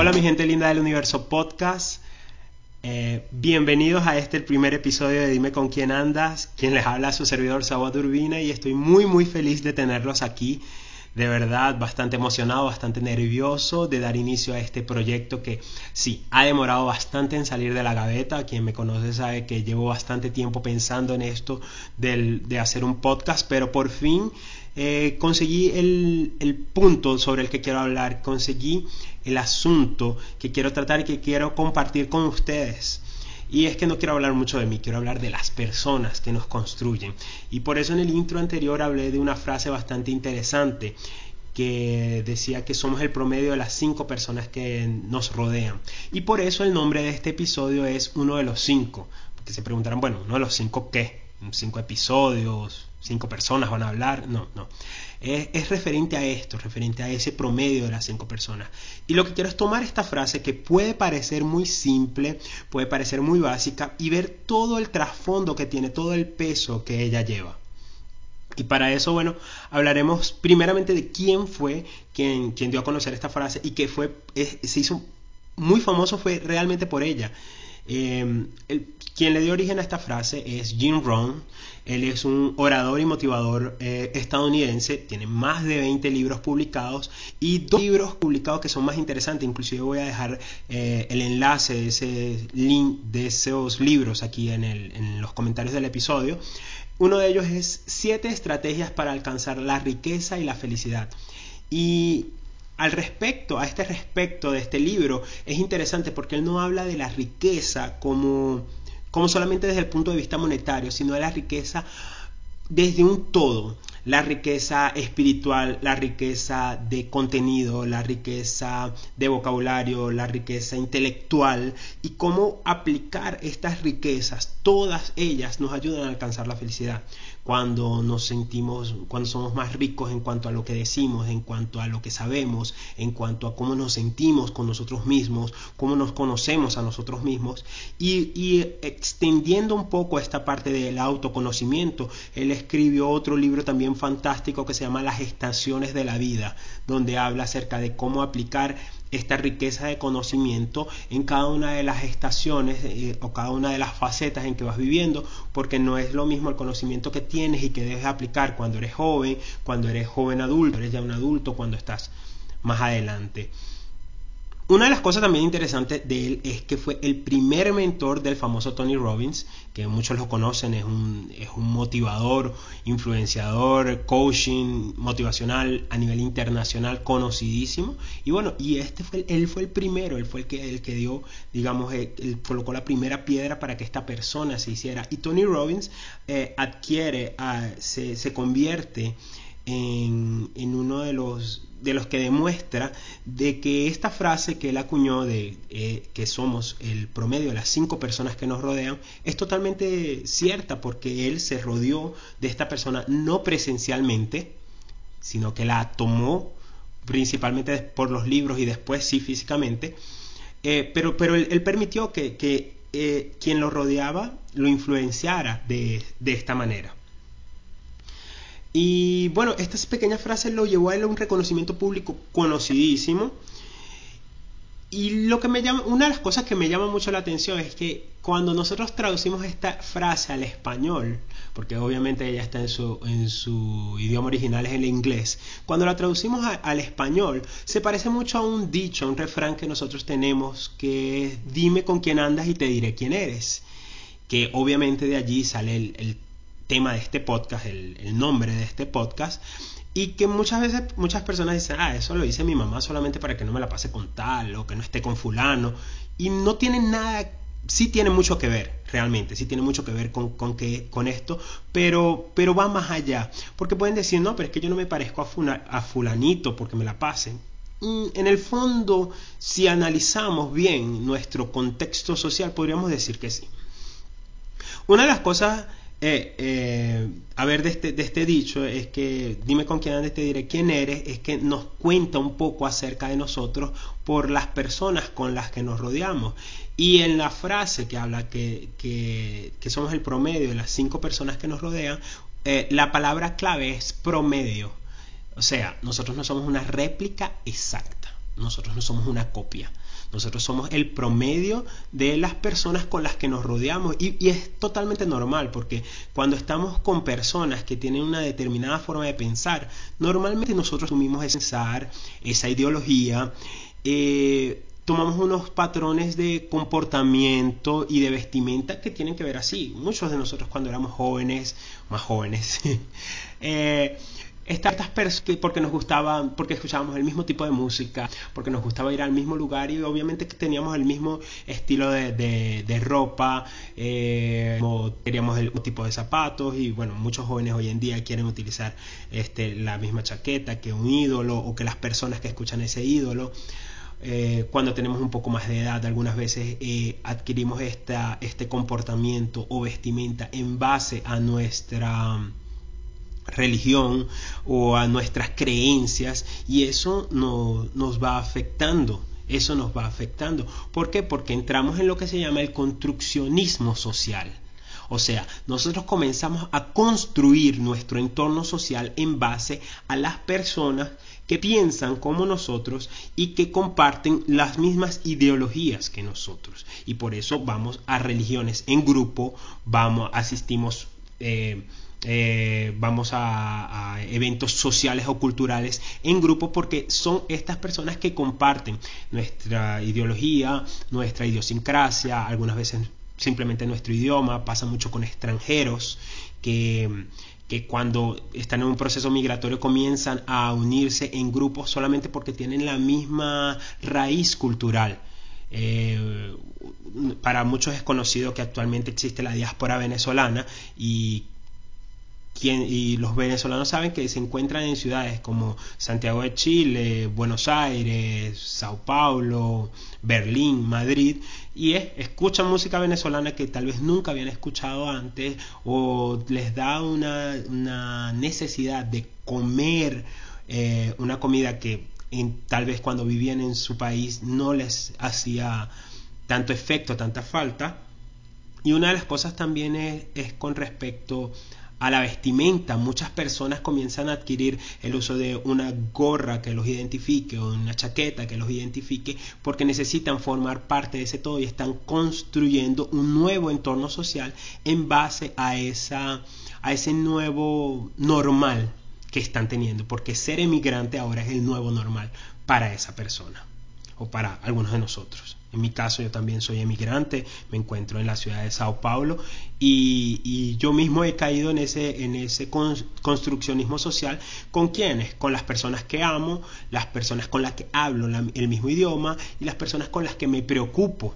Hola mi gente linda del universo podcast. Eh, bienvenidos a este primer episodio de Dime con quién andas. Quien les habla su servidor Sabot Urbina y estoy muy muy feliz de tenerlos aquí. De verdad, bastante emocionado, bastante nervioso de dar inicio a este proyecto que sí, ha demorado bastante en salir de la gaveta. Quien me conoce sabe que llevo bastante tiempo pensando en esto de hacer un podcast, pero por fin eh, conseguí el, el, punto sobre el que quiero hablar, conseguí el asunto que quiero tratar y que quiero compartir con ustedes. Y es que no quiero hablar mucho de mí, quiero hablar de las personas que nos construyen. Y por eso en el intro anterior hablé de una frase bastante interesante que decía que somos el promedio de las cinco personas que nos rodean. Y por eso el nombre de este episodio es uno de los cinco. Porque se preguntarán, bueno, uno de los cinco qué? Cinco episodios, cinco personas van a hablar. No, no. Es, referente a esto, referente a ese promedio de las cinco personas. Y lo que quiero es tomar esta frase que puede parecer muy simple, puede parecer muy básica y ver todo el trasfondo que tiene, todo el peso que ella lleva. Y para eso, bueno, hablaremos primeramente de quién fue quien, quien dio a conocer esta frase y que fue, se hizo muy famoso fue realmente por ella. Em, quien le dio origen a esta frase es Jim Rohn. Él es un orador y motivador eh, estadounidense, tiene más de 20 libros publicados y dos libros publicados que son más interesantes. Inclusive voy a dejar eh, el enlace de ese link de esos libros aquí en, en los comentarios del episodio. Uno de ellos es siete estrategias para alcanzar la riqueza y la felicidad. Y al respecto, a este respecto de este libro, es interesante porque él no habla de la riqueza como, como solamente desde el punto de vista monetario, sino de la riqueza desde un todo la riqueza espiritual, la riqueza de contenido, la riqueza de vocabulario, la riqueza intelectual y cómo aplicar estas riquezas, todas ellas nos ayudan a alcanzar la felicidad. Cuando nos sentimos, cuando somos más ricos en cuanto a lo que decimos, en cuanto a lo que sabemos, en cuanto a cómo nos sentimos con nosotros mismos, cómo nos conocemos a nosotros mismos. Y, extendiendo un poco esta parte del autoconocimiento, él escribió otro libro también fantástico que se llama Las estaciones de la vida, donde habla acerca de cómo aplicar esta riqueza de conocimiento en cada una de las estaciones eh, o cada una de las facetas en que vas viviendo, porque no es lo mismo el conocimiento que tienes y que debes aplicar cuando eres joven, cuando eres joven adulto, eres ya un adulto, cuando estás más adelante. Una de las cosas también interesantes de él es que fue el primer mentor del famoso Tony Robbins, que muchos lo conocen, es un, es un motivador, influenciador, coaching motivacional a nivel internacional conocidísimo. Y bueno, y este fue, él fue el primero, él fue el que, el que dio, digamos, él, colocó la primera piedra para que esta persona se hiciera. Y Tony Robbins eh, adquiere, ah, se, se convierte en, uno de los de los que demuestra de que esta frase que él acuñó de eh, que somos el promedio de las cinco personas que nos rodean es totalmente cierta porque él se rodeó de esta persona no presencialmente sino que la tomó principalmente por los libros y después sí físicamente eh, pero, pero él, permitió que, que eh, quien lo rodeaba lo influenciara de, de esta manera y bueno, estas pequeñas frases lo llevó a él a un reconocimiento público conocidísimo. Y lo que me llama, una de las cosas que me llama mucho la atención es que cuando nosotros traducimos esta frase al español, porque obviamente ella está en su, idioma original es el inglés, cuando la traducimos al español se parece mucho a un dicho, a un refrán que nosotros tenemos que es dime con quién andas y te diré quién eres, que obviamente de allí sale el tema de este podcast, el, nombre de este podcast, y que muchas veces muchas personas dicen, ah, eso lo dice mi mamá solamente para que no me la pase con tal o que no esté con fulano, y no tiene nada, sí tiene mucho que ver, realmente, sí tiene mucho que ver con, con, con esto, pero, pero va más allá, porque pueden decir, no, pero es que yo no me parezco a, a fulanito porque me la pasen. Mm, en el fondo, si analizamos bien nuestro contexto social, podríamos decir que sí. Una de las cosas eh, eh, a ver, de este, de este dicho es que dime con quién andes, te diré quién eres, es que nos cuenta un poco acerca de nosotros por las personas con las que nos rodeamos. Y en la frase que habla que, que, somos el promedio de las cinco personas que nos rodean, eh, la palabra clave es promedio. O sea, nosotros no somos una réplica exacta, nosotros no somos una copia. Nosotros somos el promedio de las personas con las que nos rodeamos y, es totalmente normal porque cuando estamos con personas que tienen una determinada forma de pensar, normalmente nosotros asumimos ese pensar, esa ideología. Eh, tomamos unos patrones de comportamiento y de vestimenta que tienen que ver así. Muchos de nosotros cuando éramos jóvenes, más jóvenes, eh, estas personas porque nos gustaba, porque escuchábamos el mismo tipo de música, porque nos gustaba ir al mismo lugar y obviamente teníamos el mismo estilo de, ropa, eh, queríamos el mismo tipo de zapatos y bueno, muchos jóvenes hoy en día quieren utilizar este, la misma chaqueta que un ídolo o que las personas que escuchan ese ídolo. Eh, cuando tenemos un poco más de edad, algunas veces eh, adquirimos esta, este comportamiento o vestimenta en base a nuestra religión o a nuestras creencias y eso nos va afectando. Eso nos va afectando. ¿Por qué? Porque entramos en lo que se llama el construccionismo social. O sea, nosotros comenzamos a construir nuestro entorno social en base a las personas que piensan como nosotros y que comparten las mismas ideologías que nosotros. Y por eso vamos a religiones en grupo, vamos, asistimos eh, eh, vamos a, eventos sociales o culturales en grupo porque son estas personas que comparten nuestra ideología, nuestra idiosincrasia, algunas veces simplemente nuestro idioma, pasa mucho con extranjeros que, que cuando están en un proceso migratorio comienzan a unirse en grupos solamente porque tienen la misma raíz cultural. Eh, para muchos es conocido que actualmente existe la diáspora venezolana y y los venezolanos saben que se encuentran en ciudades como Santiago de Chile, Buenos Aires, Sao Paulo, Berlín, Madrid, y escuchan música venezolana que tal vez nunca habían escuchado antes o les da una, necesidad de comer eh, una comida que tal vez cuando vivían en su país no les hacía tanto efecto, tanta falta. Y una de las cosas también es, es con respecto a la vestimenta. Muchas personas comienzan a adquirir el uso de una gorra que los identifique o una chaqueta que los identifique porque necesitan formar parte de ese todo y están construyendo un nuevo entorno social en base a, esa, a ese nuevo normal que están teniendo, porque ser emigrante ahora es el nuevo normal para esa persona o para algunos de nosotros. En mi caso yo también soy emigrante, me encuentro en la ciudad de Sao Paulo y, yo mismo he caído en ese, en ese construccionismo social con quienes, con las personas que amo, las personas con las que hablo el mismo idioma y las personas con las que me preocupo.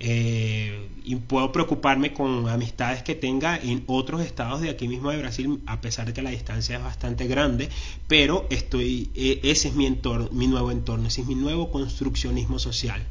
Eh, y puedo preocuparme con amistades que tenga en otros estados de aquí mismo de Brasil, a pesar de que la distancia es bastante grande, pero estoy, e, ese es mi entorno, mi nuevo entorno, ese es mi nuevo construccionismo social.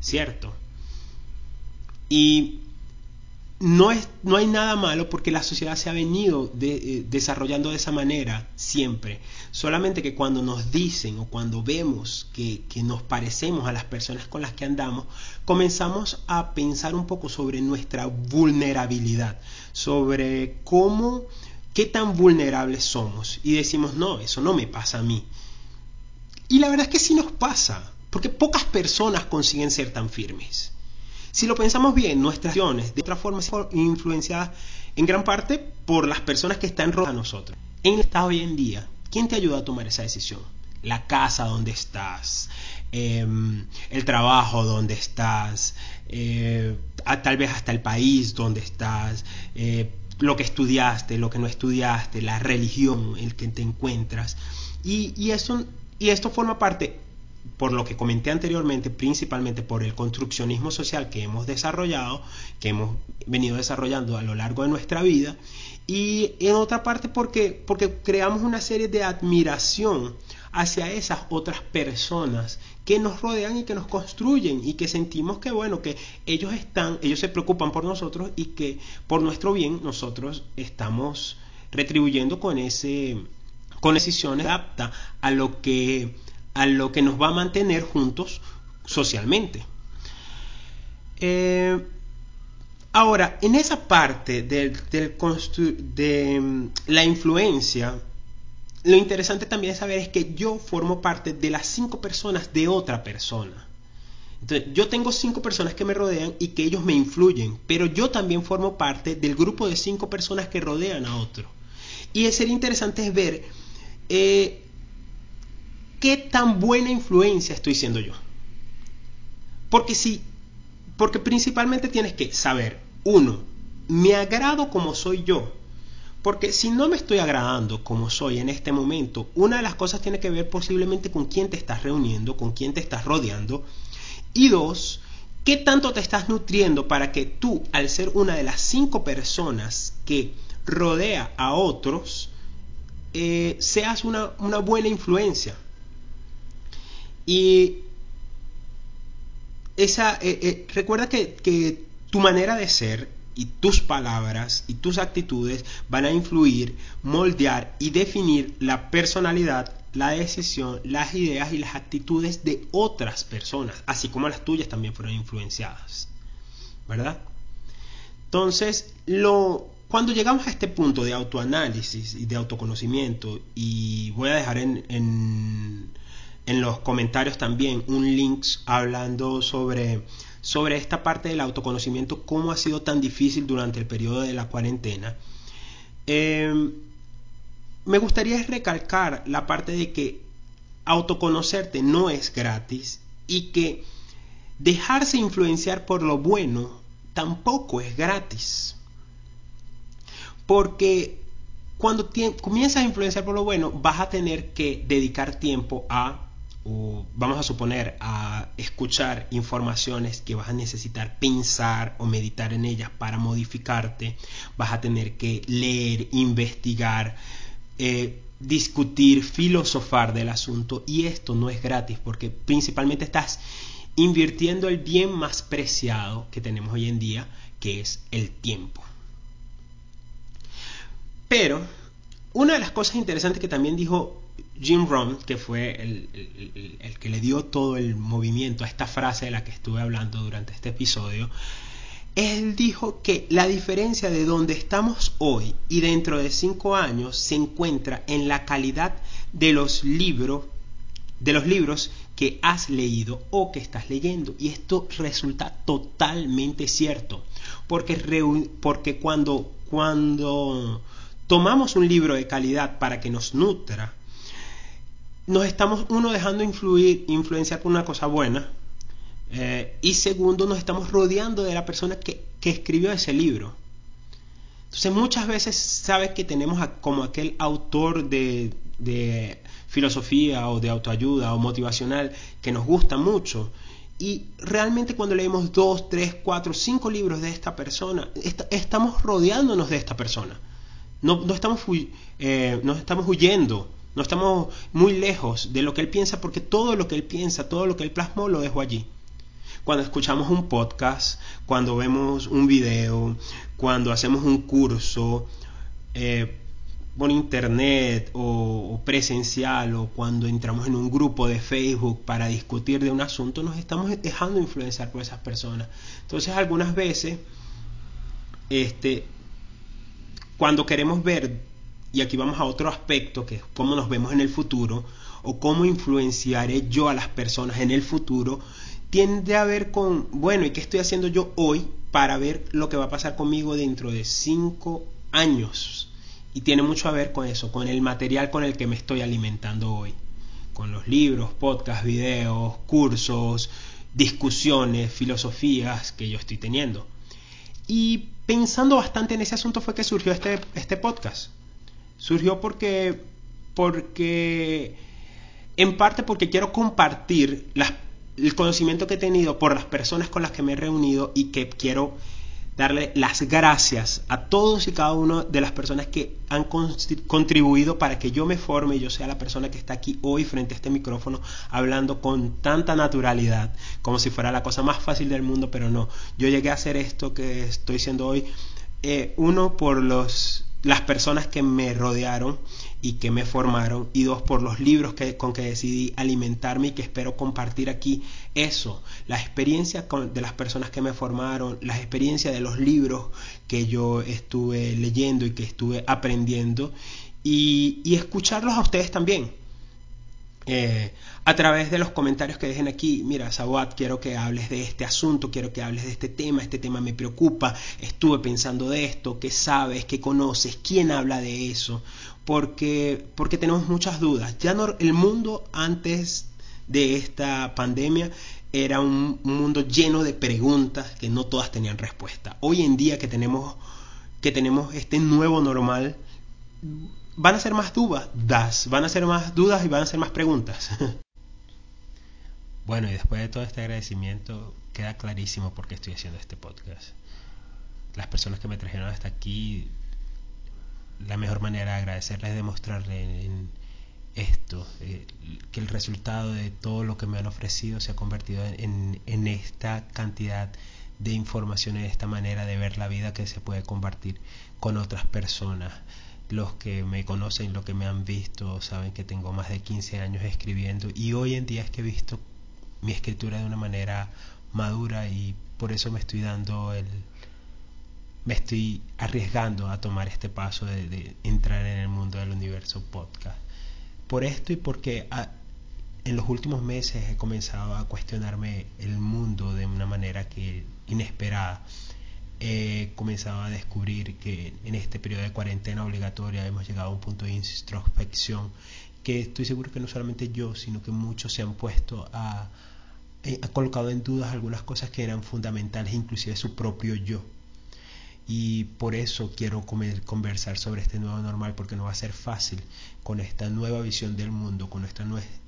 ¿cierto? Y no, es, no hay nada malo porque la sociedad se ha venido eh, desarrollando de esa manera siempre. Solamente que cuando nos dicen o cuando vemos que, que, nos parecemos a las personas con las que andamos, comenzamos a pensar un poco sobre nuestra vulnerabilidad, sobre cómo, qué tan vulnerables somos. Y decimos, no, eso no me pasa a mí. Y la verdad es que sí nos pasa. Porque pocas personas consiguen ser tan firmes. Si lo pensamos bien, nuestras acciones de otra forma son influenciadas en gran parte por las personas que están rodeadas a nosotros. En el estado hoy en día, ¿quién te ayuda a tomar esa decisión? La casa donde estás, em, el trabajo donde estás, eh, tal vez hasta el país donde estás, eh, lo que estudiaste, lo que no estudiaste, la religión en que te encuentras. Y, y, eso, y esto forma parte por lo que comenté anteriormente, principalmente por el construccionismo social que hemos desarrollado, que hemos venido desarrollando a lo largo de nuestra vida, y en otra parte porque, porque creamos una serie de admiración hacia esas otras personas que nos rodean y que nos construyen y que sentimos que bueno que ellos están ellos se preocupan por nosotros y que por nuestro bien nosotros estamos retribuyendo con ese con decisiones adapta a lo que a lo que nos va a mantener juntos socialmente. Eh, ahora, en esa parte de mm, la influencia, lo interesante también es saber es que yo formo parte de las cinco personas de otra persona. Entonces, yo tengo cinco personas que me rodean y que ellos me influyen, pero yo también formo parte del grupo de cinco personas que rodean a otro. Y es ser interesante es ver eh, qué tan buena influencia estoy siendo yo. Porque si, porque principalmente tienes que saber, uno, me agrado como soy yo. Porque si no me estoy agradando como soy en este momento, una de las cosas tiene que ver posiblemente con quién te estás reuniendo, con quién te estás rodeando. Y dos, qué tanto te estás nutriendo para que tú, al ser una de las cinco personas que rodea a otros, eh, seas una, una buena influencia. Y esa, eh, eh, recuerda que, que tu manera de ser y tus palabras y tus actitudes van a influir, moldear y definir la personalidad, la decisión, las ideas y las actitudes de otras personas, así como las tuyas también fueron influenciadas. ¿Verdad? Entonces, lo, cuando llegamos a este punto de autoanálisis y de autoconocimiento, y voy a dejar en, en, en los comentarios también un link hablando sobre sobre esta parte del autoconocimiento, cómo ha sido tan difícil durante el periodo de la cuarentena. Em, me gustaría recalcar la parte de que autoconocerte no es gratis y que dejarse influenciar por lo bueno tampoco es gratis. Porque cuando comienzas a influenciar por lo bueno, vas a tener que dedicar tiempo a o vamos a suponer a escuchar informaciones que vas a necesitar pensar o meditar en ellas para modificarte, vas a tener que leer, investigar, eh, discutir, filosofar del asunto y esto no es gratis porque principalmente estás invirtiendo el bien más preciado que tenemos hoy en día, que es el tiempo. Pero una de las cosas interesantes que también dijo Jim Rohn, que fue el, que le dio todo el movimiento a esta frase de la que estuve hablando durante este episodio, él dijo que la diferencia de donde estamos hoy y dentro de cinco años se encuentra en la calidad de los libros, de los libros que has leído o que estás leyendo. Y esto resulta totalmente cierto, porque, porque cuando, cuando tomamos un libro de calidad para que nos nutra, nos estamos, uno, dejando influir, influenciar por una cosa buena, eh, y segundo, nos estamos rodeando de la persona que, escribió ese libro. Entonces muchas veces sabes que tenemos como aquel autor de, de, filosofía o de autoayuda o motivacional que nos gusta mucho. Y realmente cuando leemos dos, tres, cuatro, cinco libros de esta persona, estamos rodeándonos de esta persona. No, no, estamos, eh, no estamos huyendo no estamos muy lejos de lo que él piensa porque todo lo que él piensa, todo lo que él plasmó lo dejo allí. Cuando escuchamos un podcast, cuando vemos un video, cuando hacemos un curso eh, por internet o, presencial o cuando entramos en un grupo de Facebook para discutir de un asunto, nos estamos dejando influenciar por esas personas. Entonces algunas veces, este, cuando queremos ver y aquí vamos a otro aspecto, que es cómo nos vemos en el futuro, o cómo influenciaré yo a las personas en el futuro, tiende a ver con, bueno, ¿y qué estoy haciendo yo hoy para ver lo que va a pasar conmigo dentro de cinco años? Y tiene mucho a ver con eso, con el material con el que me estoy alimentando hoy, con los libros, podcasts, videos, cursos, discusiones, filosofías que yo estoy teniendo. Y pensando bastante en ese asunto fue que surgió este, este podcast surgió porque, porque, en parte porque quiero compartir el conocimiento que he tenido por las personas con las que me he reunido y que quiero darle las gracias a todos y cada una de las personas que han contribuido para que yo me forme y yo sea la persona que está aquí hoy frente a este micrófono hablando con tanta naturalidad, como si fuera la cosa más fácil del mundo, pero no. Yo llegué a hacer esto que estoy siendo hoy, eh, uno por los las personas que me rodearon y que me formaron y dos por los libros que, con que decidí alimentarme y que espero compartir aquí eso, la experiencia de las personas que me formaron, la experiencia de los libros que yo estuve leyendo y que estuve aprendiendo y, y escucharlos a ustedes también. Eh, a través de los comentarios que dejen aquí, mira, Sabat, quiero que hables de este asunto, quiero que hables de este tema, este tema me preocupa, estuve pensando de esto, qué sabes, qué conoces, quién habla de eso, porque, porque tenemos muchas dudas. Ya no, el mundo antes de esta pandemia era un mundo lleno de preguntas que no todas tenían respuesta. Hoy en día que tenemos, que tenemos este nuevo normal, van a ser más dudas, van a ser más dudas y van a ser más preguntas. Bueno, y después de todo este agradecimiento, queda clarísimo por qué estoy haciendo este podcast. Las personas que me trajeron hasta aquí, la mejor manera de agradecerles es demostrarles en esto, eh, que el resultado de todo lo que me han ofrecido se ha convertido en, esta cantidad de información, en esta manera de ver la vida que se puede compartir con otras personas los que me conocen, los que me han visto, saben que tengo más de 15 años escribiendo y hoy en día es que he visto mi escritura de una manera madura y por eso me estoy dando el me estoy arriesgando a tomar este paso de, entrar en el mundo del universo podcast. Por esto y porque en los últimos meses he comenzado a cuestionarme el mundo de una manera que inesperada he comenzado a descubrir que en este periodo de cuarentena obligatoria hemos llegado a un punto de introspección que estoy seguro que no solamente yo, sino que muchos se han puesto a, eh, ha colocado en dudas algunas cosas que eran fundamentales, inclusive su propio yo. Y por eso quiero conversar sobre este nuevo normal, porque no va a ser fácil con esta nueva visión del mundo, con esta,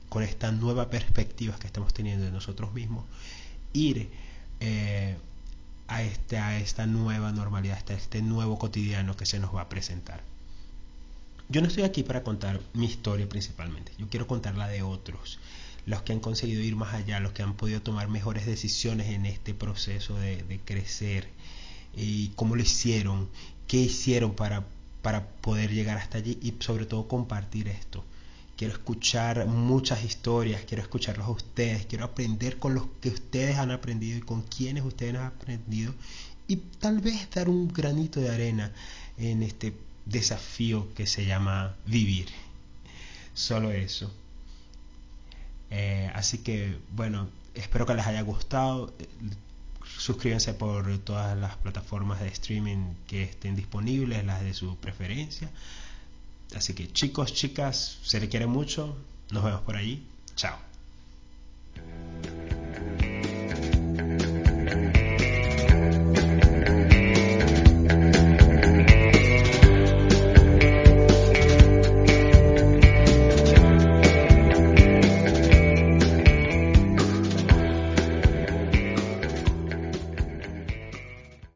con esta nueva perspectiva que estamos teniendo de nosotros mismos, ir eh, a, este, a esta nueva normalidad, a este nuevo cotidiano que se nos va a presentar. Yo no estoy aquí para contar mi historia principalmente, yo quiero contar la de otros, los que han conseguido ir más allá, los que han podido tomar mejores decisiones en este proceso de, crecer, y cómo lo hicieron, qué hicieron para, para poder llegar hasta allí y sobre todo compartir esto quiero escuchar muchas historias, quiero escucharlos a ustedes, quiero aprender con los que ustedes han aprendido y con quienes ustedes han aprendido y tal vez dar un granito de arena en este desafío que se llama vivir. Solo eso. Eh, así que bueno, espero que les haya gustado. Suscríbanse por todas las plataformas de streaming que estén disponibles, las de su preferencia. Así que chicos, chicas, se le quiere mucho. Nos vemos por allí. Chao.